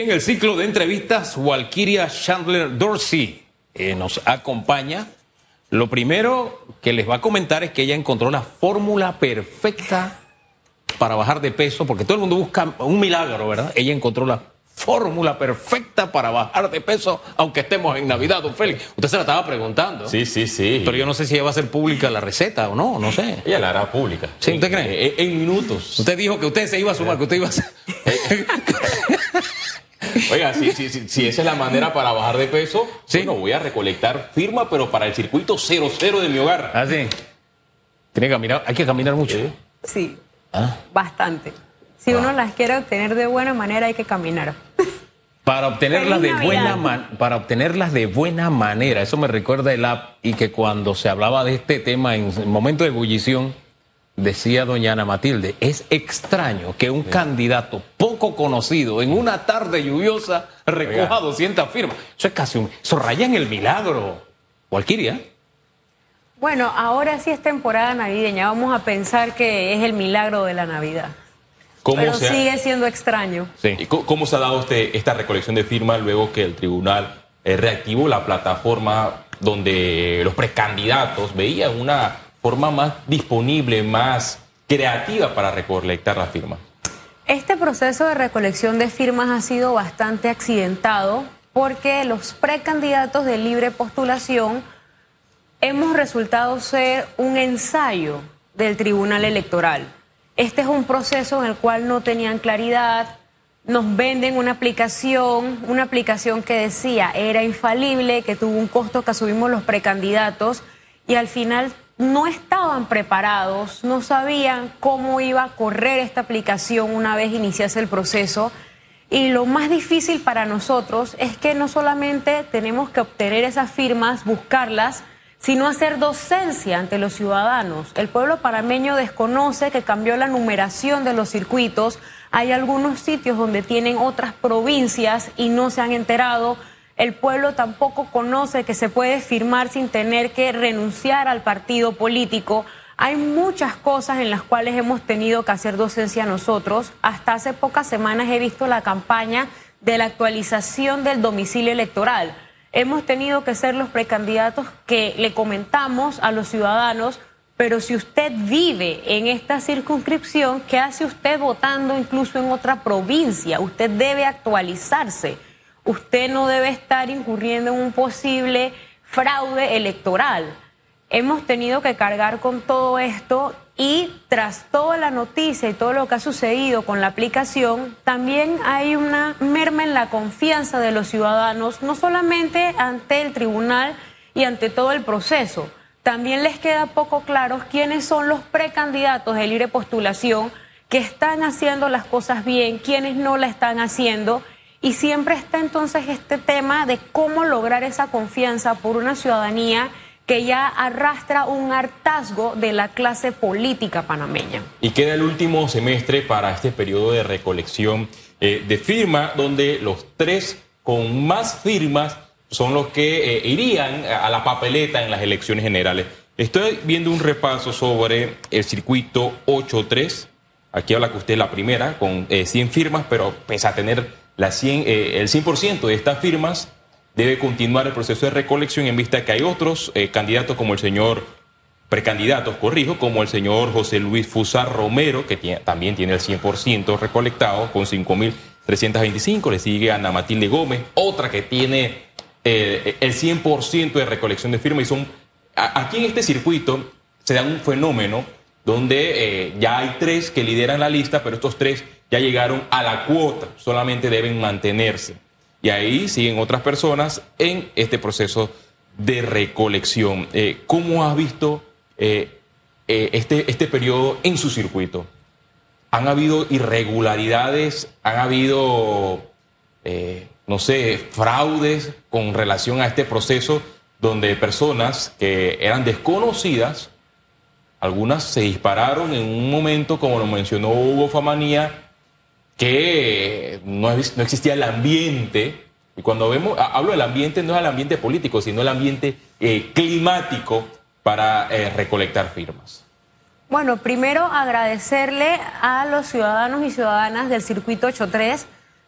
En el ciclo de entrevistas, Walkiria Chandler Dorsey eh, nos acompaña. Lo primero que les va a comentar es que ella encontró la fórmula perfecta para bajar de peso, porque todo el mundo busca un milagro, ¿verdad? Ella encontró la fórmula perfecta para bajar de peso, aunque estemos en Navidad, don Félix. Usted se la estaba preguntando. Sí, sí, sí. Pero yo no sé si ella va a ser pública la receta o no, no sé. Ella la hará pública. ¿Sí? ¿Usted cree? En, en minutos. Usted dijo que usted se iba a sumar, que usted iba a ser... Oiga, si, si, si, si esa es la manera para bajar de peso, Sí. bueno, voy a recolectar firma, pero para el circuito 00 de mi hogar. ¿Ah, sí? Tiene que caminar, hay que caminar mucho. Sí. Sí, Ah. bastante. Si uno las quiere obtener de buena manera, hay que caminar. Para obtenerlas de buena man- para obtenerlas de buena manera. Eso me recuerda el app y que cuando se hablaba de este tema en el momento de ebullición, decía doña Ana Matilde, es extraño que un candidato poco conocido en una tarde lluviosa recoja Oiga. 200 firmas. Eso es casi un... Eso raya en el milagro. Cualquiera. Bueno, ahora sí es temporada navideña. Vamos a pensar que es el milagro de la Navidad. ¿Cómo, Pero se ha, sigue siendo extraño. Sí. y cómo se ha dado este, esta recolección de firmas luego que el tribunal eh, reactivó la plataforma donde los precandidatos veían una forma más disponible, más creativa para recolectar las firmas? Este proceso de recolección de firmas ha sido bastante accidentado porque los precandidatos de libre postulación hemos resultado ser un ensayo del Tribunal Electoral. Este es un proceso en el cual no tenían claridad, nos venden una aplicación, una aplicación que decía era infalible, que tuvo un costo que asumimos los precandidatos y al final no estaban preparados, no sabían cómo iba a correr esta aplicación una vez iniciase el proceso. Y lo más difícil para nosotros es que no solamente tenemos que obtener esas firmas, buscarlas, sino hacer docencia ante los ciudadanos. El pueblo parameño desconoce que cambió la numeración de los circuitos. Hay algunos sitios donde tienen otras provincias y no se han enterado. El pueblo tampoco conoce que se puede firmar sin tener que renunciar al partido político. Hay muchas cosas en las cuales hemos tenido que hacer docencia nosotros. Hasta hace pocas semanas he visto la campaña de la actualización del domicilio electoral. Hemos tenido que ser los precandidatos que le comentamos a los ciudadanos, pero si usted vive en esta circunscripción, ¿qué hace usted votando incluso en otra provincia? Usted debe actualizarse. Usted no debe estar incurriendo en un posible fraude electoral. Hemos tenido que cargar con todo esto y tras toda la noticia y todo lo que ha sucedido con la aplicación, también hay una merma en la confianza de los ciudadanos, no solamente ante el tribunal y ante todo el proceso. También les queda poco claro quiénes son los precandidatos de libre postulación que están haciendo las cosas bien, quiénes no la están haciendo. Y siempre está entonces este tema de cómo lograr esa confianza por una ciudadanía que ya arrastra un hartazgo de la clase política panameña. Y queda el último semestre para este periodo de recolección eh, de firma, donde los tres con más firmas son los que eh, irían a la papeleta en las elecciones generales. Estoy viendo un repaso sobre el circuito 8-3. Aquí habla que usted es la primera, con eh, 100 firmas, pero pese a tener la 100, eh, el 100% de estas firmas, debe continuar el proceso de recolección en vista que hay otros eh, candidatos como el señor precandidatos, corrijo, como el señor José Luis Fusa Romero, que también tiene el 100% recolectado con 5.325, le sigue Ana Matilde Gómez, otra que tiene eh, el 100% de recolección de firmas aquí en este circuito se da un fenómeno donde eh, ya hay tres que lideran la lista, pero estos tres ya llegaron a la cuota, solamente deben mantenerse. Y ahí siguen otras personas en este proceso de recolección. Eh, ¿Cómo has visto eh, eh, este, este periodo en su circuito? ¿Han habido irregularidades? ¿Han habido, no sé, fraudes con relación a este proceso donde personas que eran desconocidas, algunas se dispararon en un momento, como lo mencionó Hugo Famanía, que no, existía el ambiente. Y cuando vemos, ha- hablo del ambiente, no es el ambiente político, sino el ambiente eh, climático para eh, recolectar firmas. Bueno, primero agradecerle a los ciudadanos y ciudadanas del circuito 83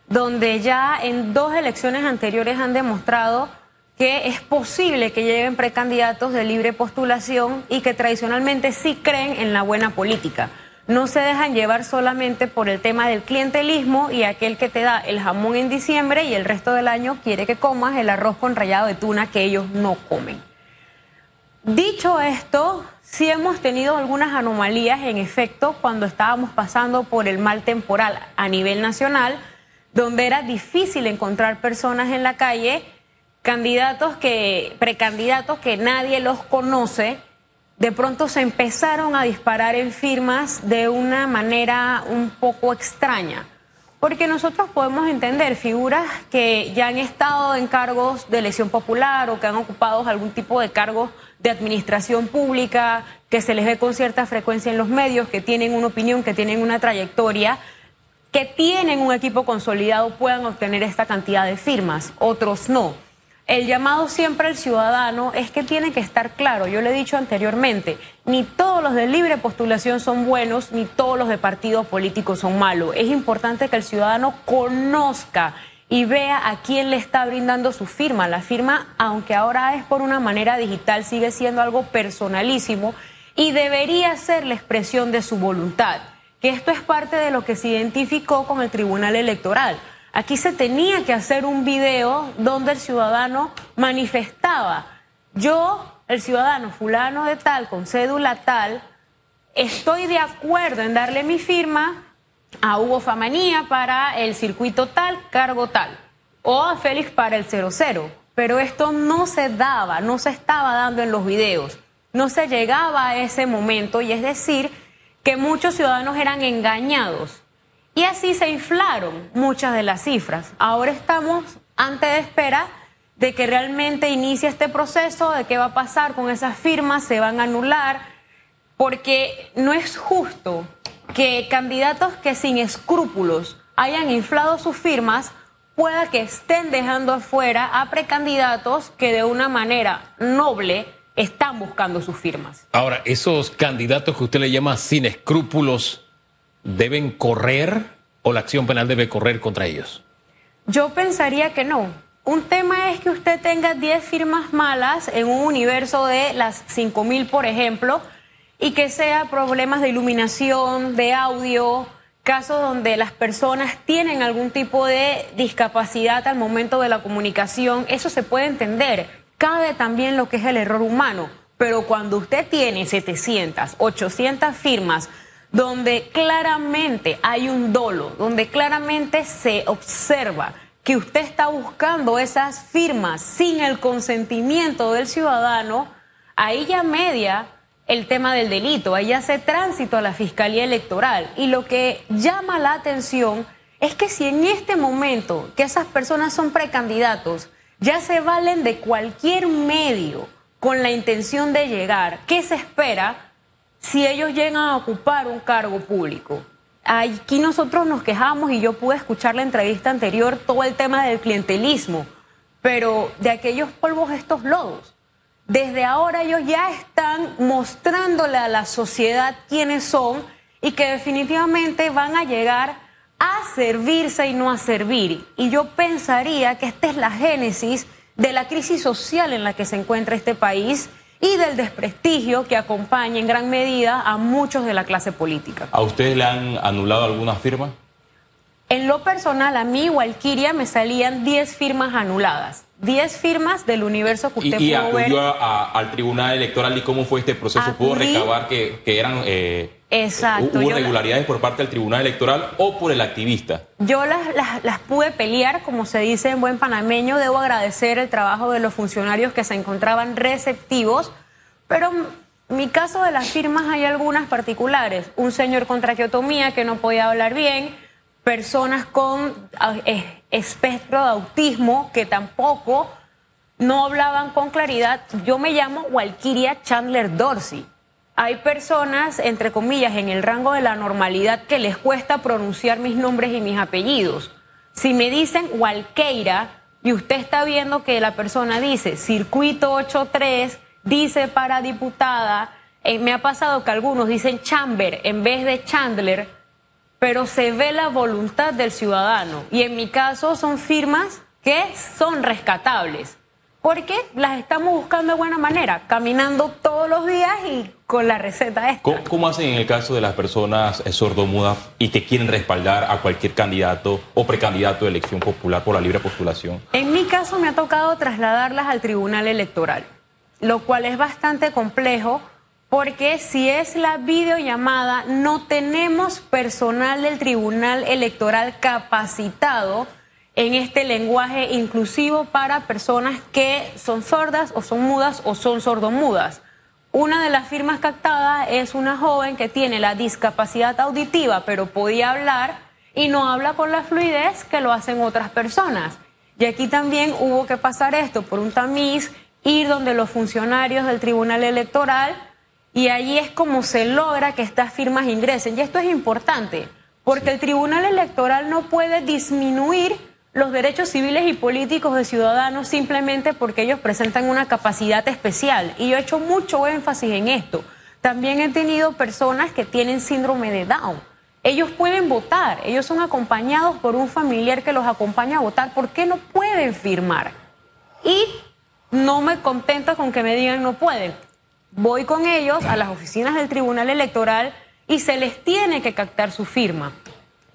donde ya en dos elecciones anteriores han demostrado que es posible que lleguen precandidatos de libre postulación y que tradicionalmente sí creen en la buena política. No se dejan llevar solamente por el tema del clientelismo y aquel que te da el jamón en diciembre y el resto del año quiere que comas el arroz con rallado de tuna que ellos no comen. Dicho esto, sí hemos tenido algunas anomalías en efecto cuando estábamos pasando por el mal temporal a nivel nacional, donde era difícil encontrar personas en la calle candidatos que, precandidatos que nadie los conoce, de pronto se empezaron a disparar en firmas de una manera un poco extraña. Porque nosotros podemos entender figuras que ya han estado en cargos de elección popular o que han ocupado algún tipo de cargos de administración pública, que se les ve con cierta frecuencia en los medios, que tienen una opinión, que tienen una trayectoria, que tienen un equipo consolidado, puedan obtener esta cantidad de firmas, otros no el llamado siempre al ciudadano es que tiene que estar claro, yo le he dicho anteriormente, ni todos los de libre postulación son buenos, ni todos los de partidos políticos son malos. Es importante que el ciudadano conozca y vea a quién le está brindando su firma. La firma, aunque ahora es por una manera digital, sigue siendo algo personalísimo y debería ser la expresión de su voluntad, que esto es parte de lo que se identificó con el Tribunal Electoral. Aquí se tenía que hacer un video donde el ciudadano manifestaba, yo, el ciudadano fulano de tal, con cédula tal, estoy de acuerdo en darle mi firma a Hugo Famanía para el circuito tal, cargo tal, o a Félix para el 00. Pero esto no se daba, no se estaba dando en los videos, no se llegaba a ese momento y es decir que muchos ciudadanos eran engañados y así se inflaron muchas de las cifras. Ahora estamos ante de espera de que realmente inicie este proceso, de qué va a pasar con esas firmas, se van a anular, porque no es justo que candidatos que sin escrúpulos hayan inflado sus firmas pueda que estén dejando afuera a precandidatos que de una manera noble están buscando sus firmas. Ahora, esos candidatos que usted le llama sin escrúpulos, deben correr o la acción penal debe correr contra ellos? Yo pensaría que no. Un tema es que usted tenga 10 firmas malas en un universo de las 5.000, por ejemplo, y que sea problemas de iluminación, de audio, casos donde las personas tienen algún tipo de discapacidad al momento de la comunicación. Eso se puede entender. Cabe también lo que es el error humano. Pero cuando usted tiene 700, 800 firmas, donde claramente hay un dolo, donde claramente se observa que usted está buscando esas firmas sin el consentimiento del ciudadano, ahí ya media el tema del delito, ahí hace tránsito a la Fiscalía Electoral. Y lo que llama la atención es que si en este momento que esas personas son precandidatos, ya se valen de cualquier medio con la intención de llegar, ¿qué se espera? Si ellos llegan a ocupar un cargo público. Aquí nosotros nos quejamos y yo pude escuchar la entrevista anterior todo el tema del clientelismo, pero de aquellos polvos estos lodos. Desde ahora ellos ya están mostrándole a la sociedad quiénes son y que definitivamente van a llegar a servirse y no a servir. Y yo pensaría que esta es la génesis de la crisis social en la que se encuentra este país y del desprestigio que acompaña en gran medida a muchos de la clase política. ¿A ustedes le han anulado alguna firma? En lo personal, a mí, Walkiria, me salían 10 firmas anuladas. 10 firmas del universo que usted y, y acudió al Tribunal Electoral y cómo fue este proceso. ¿Pudo recabar que, eran eh, Exacto. hubo irregularidades por parte del Tribunal Electoral o por el activista? Yo las, las, las pude pelear, como se dice en buen panameño. Debo agradecer el trabajo de los funcionarios que se encontraban receptivos, pero en mi caso de las firmas hay algunas particulares. Un señor con traqueotomía que no podía hablar bien, personas con ah, espectro de autismo que tampoco no hablaban con claridad. Yo me llamo Walkiria Chandler Dorsey hay personas, entre comillas, en el rango de la normalidad que les cuesta pronunciar mis nombres y mis apellidos. Si me dicen Walkeira y usted está viendo que la persona dice circuito 83, dice para diputada, eh, me ha pasado que algunos dicen Chamber en vez de Chandler, pero se ve la voluntad del ciudadano. Y en mi caso son firmas que son rescatables, porque las estamos buscando de buena manera, caminando todos los días y con la receta esta. ¿Cómo, hacen en el caso de las personas eh, sordomudas y que quieren respaldar a cualquier candidato o precandidato de elección popular por la libre postulación? En mi caso me ha tocado trasladarlas al tribunal electoral, lo cual es bastante complejo porque si es la videollamada no tenemos personal del tribunal electoral capacitado en este lenguaje inclusivo para personas que son sordas o son mudas o son sordomudas. Una de las firmas captadas es una joven que tiene la discapacidad auditiva, pero podía hablar y no habla con la fluidez que lo hacen otras personas. Y aquí también hubo que pasar esto por un tamiz, ir donde los funcionarios del Tribunal Electoral y allí es como se logra que estas firmas ingresen. Y esto es importante, porque el Tribunal Electoral no puede disminuir los derechos civiles y políticos de ciudadanos simplemente porque ellos presentan una capacidad especial. Y yo he hecho mucho énfasis en esto. También he tenido personas que tienen síndrome de Down. Ellos pueden votar, ellos son acompañados por un familiar que los acompaña a votar. ¿Por qué no pueden firmar? Y no me contenta con que me digan no pueden. Voy con ellos a las oficinas del Tribunal Electoral y se les tiene que captar su firma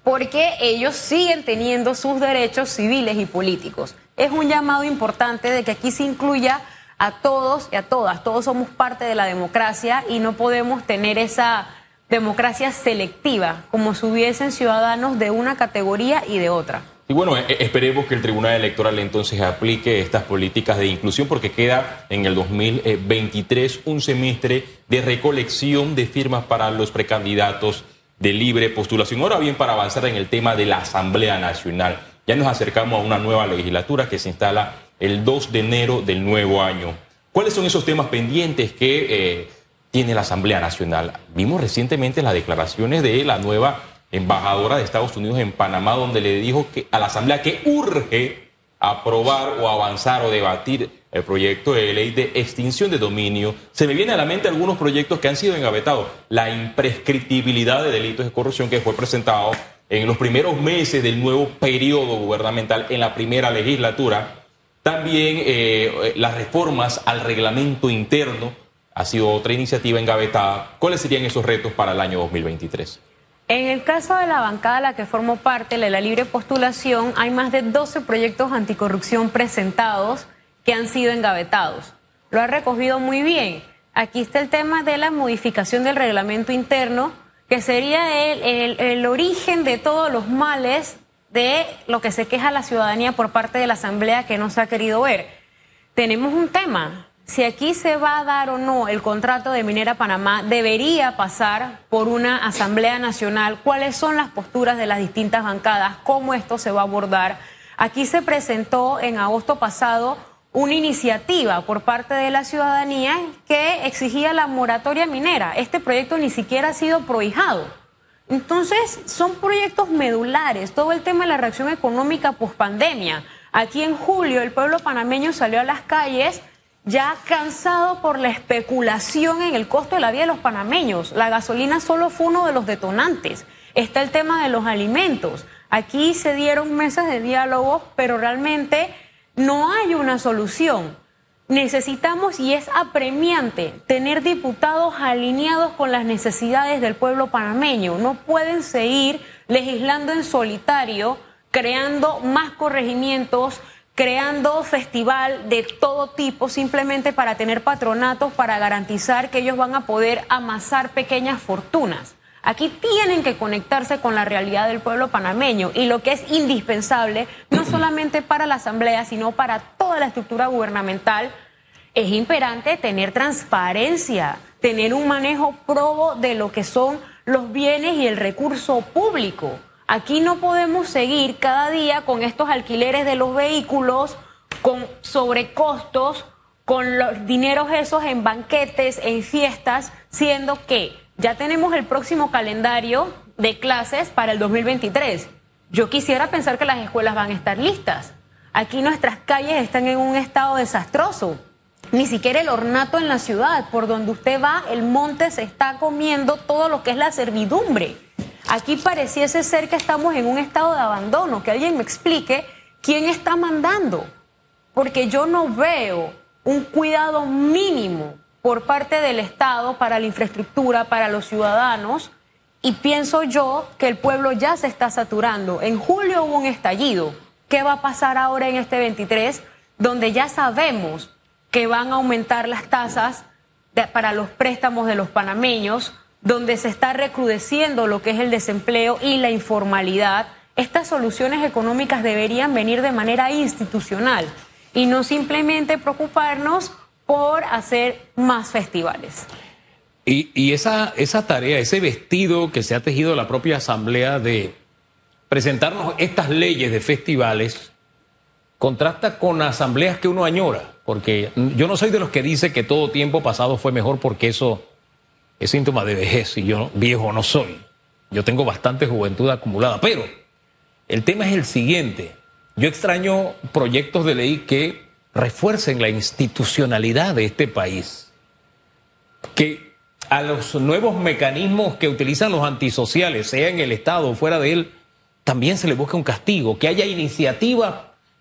porque ellos siguen teniendo sus derechos civiles y políticos. Es un llamado importante de que aquí se incluya a todos y a todas. Todos somos parte de la democracia y no podemos tener esa democracia selectiva, como si hubiesen ciudadanos de una categoría y de otra. Y bueno, e, esperemos que el Tribunal Electoral entonces aplique estas políticas de inclusión porque queda en el 2023 un semestre de recolección de firmas para los precandidatos de libre postulación. Ahora bien, para avanzar en el tema de la Asamblea Nacional, ya nos acercamos a una nueva legislatura que se instala el 2 de enero del nuevo año. ¿Cuáles son esos temas pendientes que eh, tiene la Asamblea Nacional? Vimos recientemente las declaraciones de la nueva embajadora de Estados Unidos en Panamá, donde le dijo que a la Asamblea que urge aprobar o avanzar o debatir el proyecto de ley de extinción de dominio, se me viene a la mente algunos proyectos que han sido engavetados. La imprescriptibilidad de delitos de corrupción que fue presentado en los primeros meses del nuevo periodo gubernamental en la primera legislatura. También eh, las reformas al reglamento interno ha sido otra iniciativa engavetada. ¿Cuáles serían esos retos para el año 2023? En el caso de la bancada a la que formo parte, de la libre postulación, hay más de 12 proyectos anticorrupción presentados que han sido engavetados. Lo ha recogido muy bien. Aquí está el tema de la modificación del reglamento interno, que sería el, el, origen de todos los males de lo que se queja la ciudadanía por parte de la Asamblea que no se ha querido ver. Tenemos un tema. Si aquí se va a dar o no el contrato de Minera Panamá, debería pasar por una Asamblea Nacional. ¿Cuáles son las posturas de las distintas bancadas? ¿Cómo esto se va a abordar? Aquí se presentó en agosto pasado una iniciativa por parte de la ciudadanía que exigía la moratoria minera. Este proyecto ni siquiera ha sido prohijado. Entonces, son proyectos medulares, todo el tema de la reacción económica post-pandemia. Aquí en julio el pueblo panameño salió a las calles ya cansado por la especulación en el costo de la vida de los panameños. La gasolina solo fue uno de los detonantes. Está el tema de los alimentos. Aquí se dieron mesas de diálogo, pero realmente no hay una solución. Necesitamos, y es apremiante, tener diputados alineados con las necesidades del pueblo panameño. No pueden seguir legislando en solitario, creando más corregimientos, creando festival de todo tipo simplemente para tener patronatos, para garantizar que ellos van a poder amasar pequeñas fortunas. Aquí tienen que conectarse con la realidad del pueblo panameño y lo que es indispensable, no solamente para la Asamblea, sino para toda la estructura gubernamental, es imperante tener transparencia, tener un manejo probo de lo que son los bienes y el recurso público. Aquí no podemos seguir cada día con estos alquileres de los vehículos, con sobrecostos, con los dineros esos en banquetes, en fiestas, siendo que ya tenemos el próximo calendario de clases para el 2023. Yo quisiera pensar que las escuelas van a estar listas. Aquí nuestras calles están en un estado desastroso. Ni siquiera el ornato en la ciudad, por donde usted va, el monte se está comiendo todo lo que es la servidumbre. Aquí pareciese ser que estamos en un estado de abandono, que alguien me explique quién está mandando, porque yo no veo un cuidado mínimo por parte del Estado para la infraestructura, para los ciudadanos, y pienso yo que el pueblo ya se está saturando. En julio hubo un estallido. ¿Qué va a pasar ahora en este 23? Donde ya sabemos que van a aumentar las tasas para los préstamos de los panameños, donde se está recrudeciendo lo que es el desempleo y la informalidad. Estas soluciones económicas deberían venir de manera institucional y no simplemente preocuparnos por hacer más festivales. Y, esa, esa tarea, ese vestido que se ha tejido la propia Asamblea de presentarnos estas leyes de festivales, contrasta con asambleas que uno añora, porque yo no soy de los que dice que todo tiempo pasado fue mejor porque eso es síntoma de vejez y yo viejo no soy. Yo tengo bastante juventud acumulada, pero el tema es el siguiente. Yo extraño proyectos de ley que refuercen la institucionalidad de este país, que a los nuevos mecanismos que utilizan los antisociales, sea en el Estado o fuera de él, también se le busque un castigo, que haya iniciativas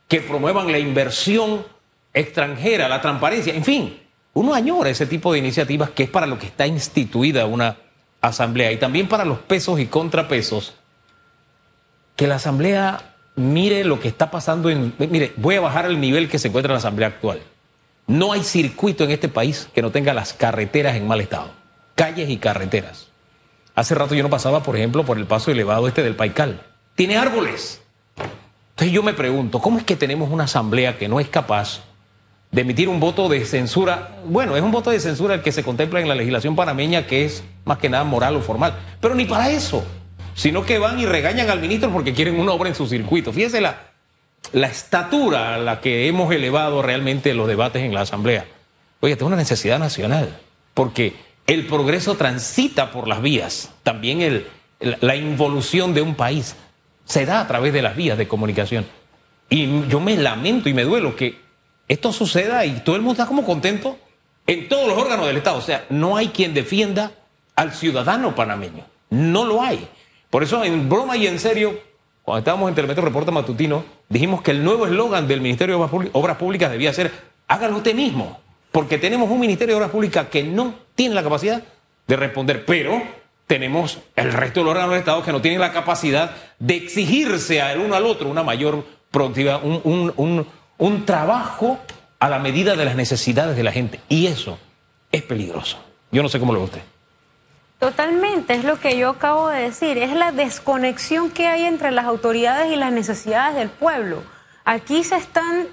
que promuevan la inversión extranjera, la transparencia, en fin, uno añora ese tipo de iniciativas que es para lo que está instituida una asamblea y también para los pesos y contrapesos, que la asamblea mire lo que está pasando en... Mire, voy a bajar el nivel que se encuentra en la asamblea actual. No hay circuito en este país que no tenga las carreteras en mal estado, calles y carreteras. Hace rato yo no pasaba, por ejemplo, por el paso elevado este del Paical. Tiene árboles. Entonces yo me pregunto, ¿cómo es que tenemos una asamblea que no es capaz de emitir un voto de censura? Bueno, es un voto de censura el que se contempla en la legislación panameña que es más que nada moral o formal, pero ni para eso sino que van y regañan al ministro porque quieren una obra en su circuito. Fíjese la, la estatura a la que hemos elevado realmente los debates en la Asamblea. Oye, es una necesidad nacional, porque el progreso transita por las vías, también la involución de un país se da a través de las vías de comunicación. Y yo me lamento y me duelo que esto suceda y todo el mundo está como contento en todos los órganos del Estado. O sea, no hay quien defienda al ciudadano panameño. No lo hay. Por eso, en broma y en serio, cuando estábamos en Telemetro Reporte Matutino, dijimos que el nuevo eslogan del Ministerio de Obras Públicas debía ser, hágalo usted mismo, porque tenemos un Ministerio de Obras Públicas que no tiene la capacidad de responder, pero tenemos el resto de los órganos del Estado que no tienen la capacidad de exigirse al uno al otro una mayor productividad, un, un trabajo a la medida de las necesidades de la gente. Y eso es peligroso. Yo no sé cómo lo ve usted. Totalmente, es lo que yo acabo de decir, es la desconexión que hay entre las autoridades y las necesidades del pueblo. Aquí se están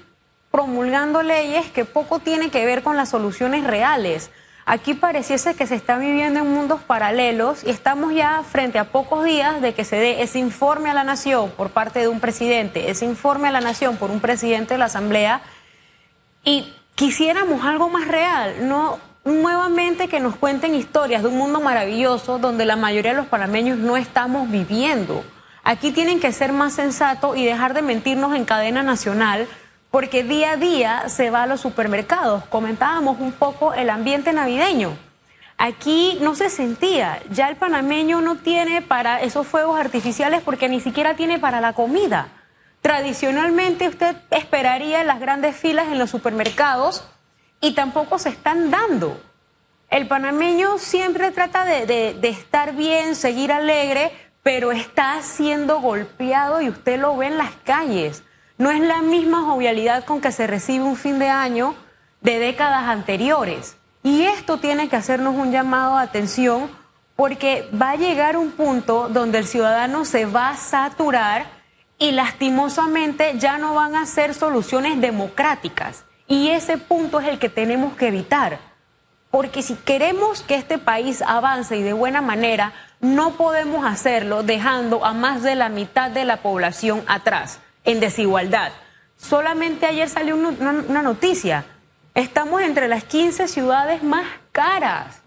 promulgando leyes que poco tienen que ver con las soluciones reales. Aquí pareciese que se está viviendo en mundos paralelos y estamos ya frente a pocos días de que se dé ese informe a la nación por parte de un presidente, ese informe a la nación por un presidente de la Asamblea. Y quisiéramos algo más real, no nuevamente que nos cuenten historias de un mundo maravilloso donde la mayoría de los panameños no estamos viviendo. Aquí tienen que ser más sensatos y dejar de mentirnos en cadena nacional porque día a día se va a los supermercados. Comentábamos un poco el ambiente navideño. Aquí no se sentía, ya el panameño no tiene para esos fuegos artificiales porque ni siquiera tiene para la comida. Tradicionalmente usted esperaría las grandes filas en los supermercados y tampoco se están dando. El panameño siempre trata de, estar bien, seguir alegre, pero está siendo golpeado y usted lo ve en las calles. No es la misma jovialidad con que se recibe un fin de año de décadas anteriores. Y esto tiene que hacernos un llamado de atención porque va a llegar un punto donde el ciudadano se va a saturar y lastimosamente ya no van a ser soluciones democráticas. Y ese punto es el que tenemos que evitar. Porque si queremos que este país avance y de buena manera, no podemos hacerlo dejando a más de la mitad de la población atrás, en desigualdad. Solamente ayer salió una, noticia. Estamos entre las 15 ciudades más caras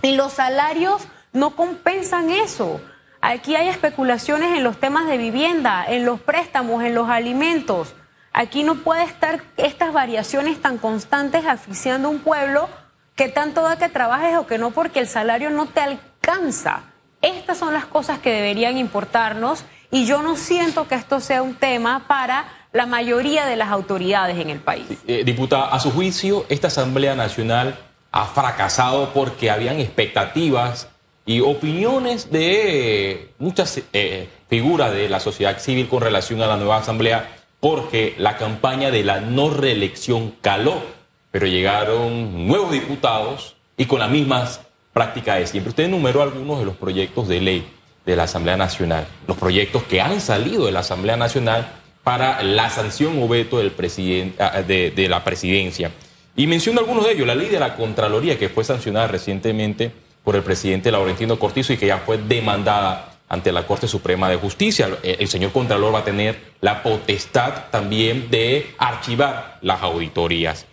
y los salarios no compensan eso. Aquí hay especulaciones en los temas de vivienda, en los préstamos, en los alimentos. Aquí no puede estar estas variaciones tan constantes asfixiando un pueblo que tanto da que trabajes o que no porque el salario no te alcanza. Estas son las cosas que deberían importarnos y yo no siento que esto sea un tema para la mayoría de las autoridades en el país. Eh, diputada, a su juicio, esta Asamblea Nacional ha fracasado porque habían expectativas y opiniones de muchas eh, figuras de la sociedad civil con relación a la nueva Asamblea, porque la campaña de la no reelección caló, pero llegaron nuevos diputados y con las mismas prácticas de siempre. Usted enumeró algunos de los proyectos de ley de la Asamblea Nacional, los proyectos que han salido de la Asamblea Nacional para la sanción o veto del presidente, ah, de, de la presidencia. Y menciono algunos de ellos, la ley de la Contraloría que fue sancionada recientemente por el presidente Laurentino Cortizo y que ya fue demandada ante la Corte Suprema de Justicia. El señor Contralor va a tener la potestad también de archivar las auditorías.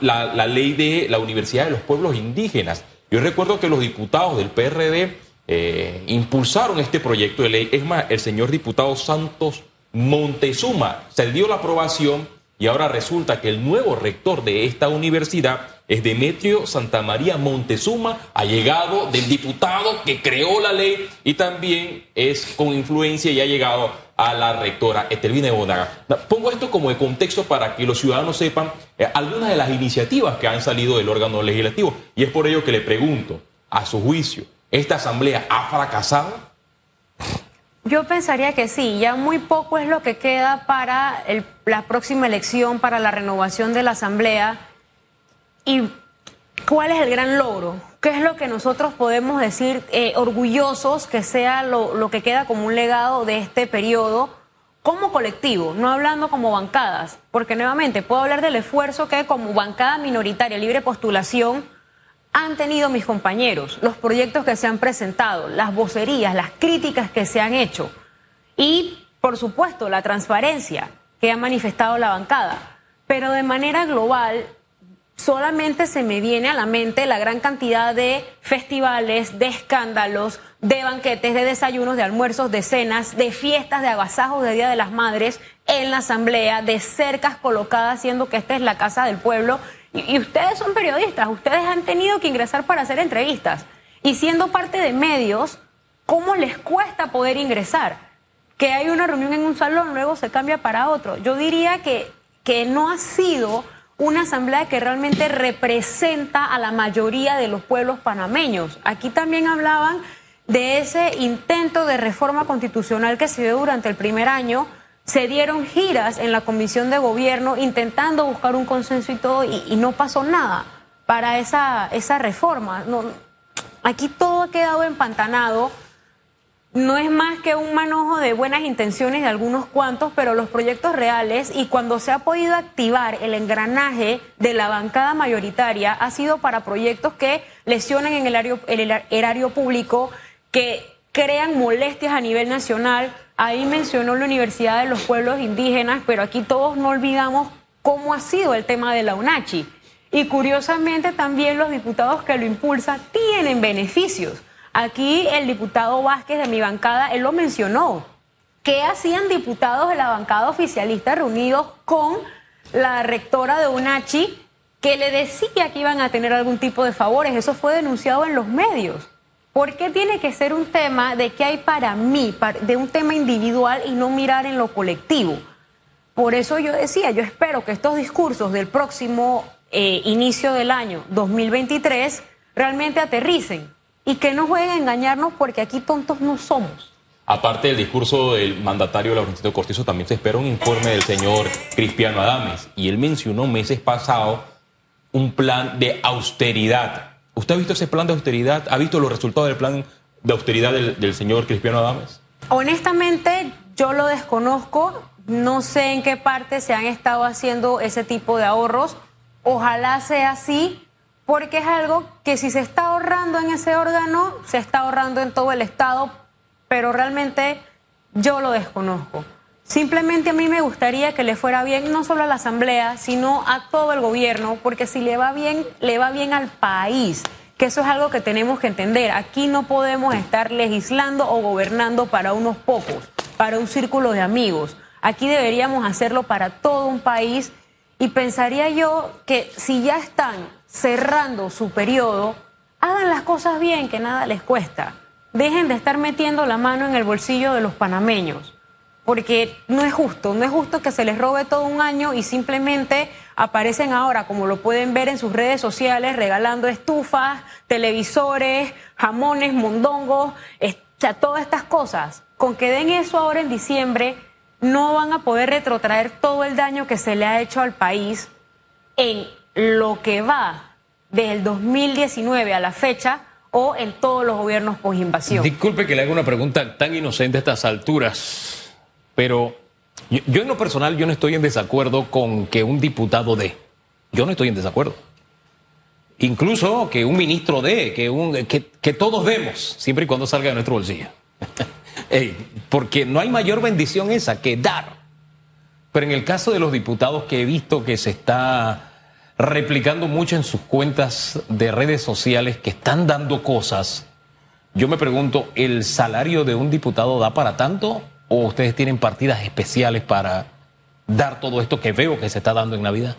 La, la ley de la Universidad de los Pueblos Indígenas. Yo recuerdo que los diputados del PRD eh, impulsaron este proyecto de ley. Es más, el señor diputado Santos Montezuma se dio la aprobación y ahora resulta que el nuevo rector de esta universidad es Demetrio Santamaría Montezuma, llegado del diputado que creó la ley y también es con influencia y ha llegado a la rectora Etelvina Bonaga. Pongo esto como de contexto para que los ciudadanos sepan eh, algunas de las iniciativas que han salido del órgano legislativo y es por ello que le pregunto, a su juicio, ¿esta asamblea ha fracasado? Yo pensaría que sí, ya muy poco es lo que queda para la próxima elección, para la renovación de la Asamblea. ¿Y cuál es el gran logro? ¿Qué es lo que nosotros podemos decir eh, orgullosos que sea lo, lo que queda como un legado de este periodo como colectivo, no hablando como bancadas? Porque nuevamente puedo hablar del esfuerzo que como bancada minoritaria, libre postulación, han tenido mis compañeros, los proyectos que se han presentado, las vocerías, las críticas que se han hecho y, por supuesto, la transparencia que ha manifestado la bancada. Pero de manera global, solamente se me viene a la mente la gran cantidad de festivales, de escándalos, de banquetes, de desayunos, de almuerzos, de cenas, de fiestas, de agasajos de Día de las Madres en la Asamblea, de cercas colocadas, siendo que esta es la casa del pueblo y, ustedes son periodistas, ustedes han tenido que ingresar para hacer entrevistas. Y siendo parte de medios, ¿cómo les cuesta poder ingresar? Que hay una reunión en un salón, luego se cambia para otro. Yo diría que, que no ha sido una asamblea que realmente representa a la mayoría de los pueblos panameños. Aquí también hablaban de ese intento de reforma constitucional que se dio durante el primer año se dieron giras en la comisión de gobierno intentando buscar un consenso y todo, y, no pasó nada para esa, esa reforma. Aquí todo ha quedado empantanado. No es más que un manojo de buenas intenciones de algunos cuantos, pero los proyectos reales y cuando se ha podido activar el engranaje de la bancada mayoritaria ha sido para proyectos que lesionan en el el erario público, que crean molestias a nivel nacional, Ahí mencionó la Universidad de los Pueblos Indígenas, pero aquí todos no olvidamos cómo ha sido el tema de la UNACHI. Y curiosamente también los diputados que lo impulsan tienen beneficios. Aquí el diputado Vázquez de mi bancada, él lo mencionó. ¿Qué hacían diputados de la bancada oficialista reunidos con la rectora de UNACHI que le decía que iban a tener algún tipo de favores? Eso fue denunciado en los medios. ¿Por qué tiene que ser un tema de qué hay para mí, de un tema individual y no mirar en lo colectivo? Por eso yo decía, yo espero que estos discursos del próximo eh, inicio del año 2023 realmente aterricen y que no jueguen a engañarnos porque aquí tontos no somos. Aparte del discurso del mandatario Laurentino Cortizo, también se espera un informe del señor Cristiano Adames y él mencionó meses pasados un plan de austeridad ¿Usted ha visto ese plan de austeridad? ¿Ha visto los resultados del plan de austeridad del, señor Cristiano Adames? Honestamente, yo lo desconozco. No sé en qué parte se han estado haciendo ese tipo de ahorros. Ojalá sea así, porque es algo que si se está ahorrando en ese órgano, se está ahorrando en todo el Estado, pero realmente yo lo desconozco. Simplemente a mí me gustaría que le fuera bien no solo a la Asamblea, sino a todo el gobierno, porque si le va bien, le va bien al país, que eso es algo que tenemos que entender. Aquí no podemos estar legislando o gobernando para unos pocos, para un círculo de amigos. Aquí deberíamos hacerlo para todo un país y pensaría yo que si ya están cerrando su periodo, hagan las cosas bien, que nada les cuesta. dejen de estar metiendo la mano en el bolsillo de los panameños, porque no es justo, no es justo que se les robe todo un año y simplemente aparecen ahora, como lo pueden ver en sus redes sociales, regalando estufas, televisores, jamones, mondongos, todas estas cosas. Con que den eso ahora en diciembre, no van a poder retrotraer todo el daño que se le ha hecho al país en lo que va del 2019 a la fecha o en todos los gobiernos post-invasión. Disculpe que le haga una pregunta tan inocente a estas alturas, pero yo, en lo personal yo no estoy en desacuerdo con que un diputado dé. Yo no estoy en desacuerdo. Incluso que un ministro dé, que, un, que, que todos demos, siempre y cuando salga de nuestro bolsillo. Porque no hay mayor bendición esa que dar. Pero en el caso de los diputados que he visto que se está replicando mucho en sus cuentas de redes sociales que están dando cosas, yo me pregunto, ¿el salario de un diputado da para tanto? ¿O ustedes tienen partidas especiales para dar todo esto que veo que se está dando en Navidad?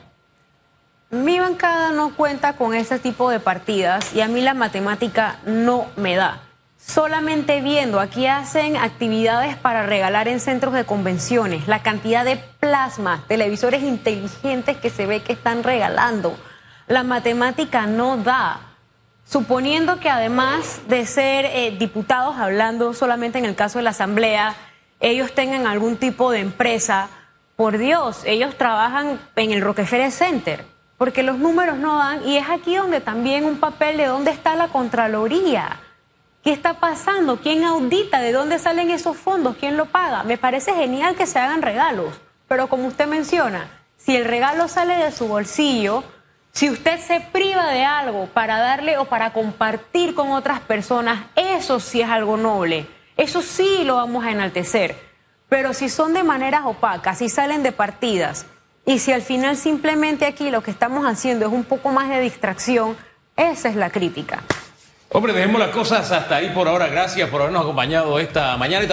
Mi bancada no cuenta con ese tipo de partidas y a mí la matemática no me da. Solamente viendo, aquí hacen actividades para regalar en centros de convenciones, la cantidad de plasmas, televisores inteligentes que se ve que están regalando. La matemática no da. Suponiendo que además de ser eh, diputados, hablando solamente en el caso de la Asamblea, ellos tengan algún tipo de empresa, por Dios, ellos trabajan en el Rockefeller Center porque los números no dan y es aquí donde también un papel de dónde está la Contraloría. ¿Qué está pasando? ¿Quién audita? ¿De dónde salen esos fondos? ¿Quién lo paga? Me parece genial que se hagan regalos, pero como usted menciona, si el regalo sale de su bolsillo, si usted se priva de algo para darle o para compartir con otras personas, eso sí es algo noble. Eso sí lo vamos a enaltecer. Pero si son de maneras opacas, si salen de partidas, y si al final simplemente aquí lo que estamos haciendo es un poco más de distracción, esa es la crítica. Hombre, dejemos las cosas hasta ahí por ahora. Gracias por habernos acompañado esta mañana.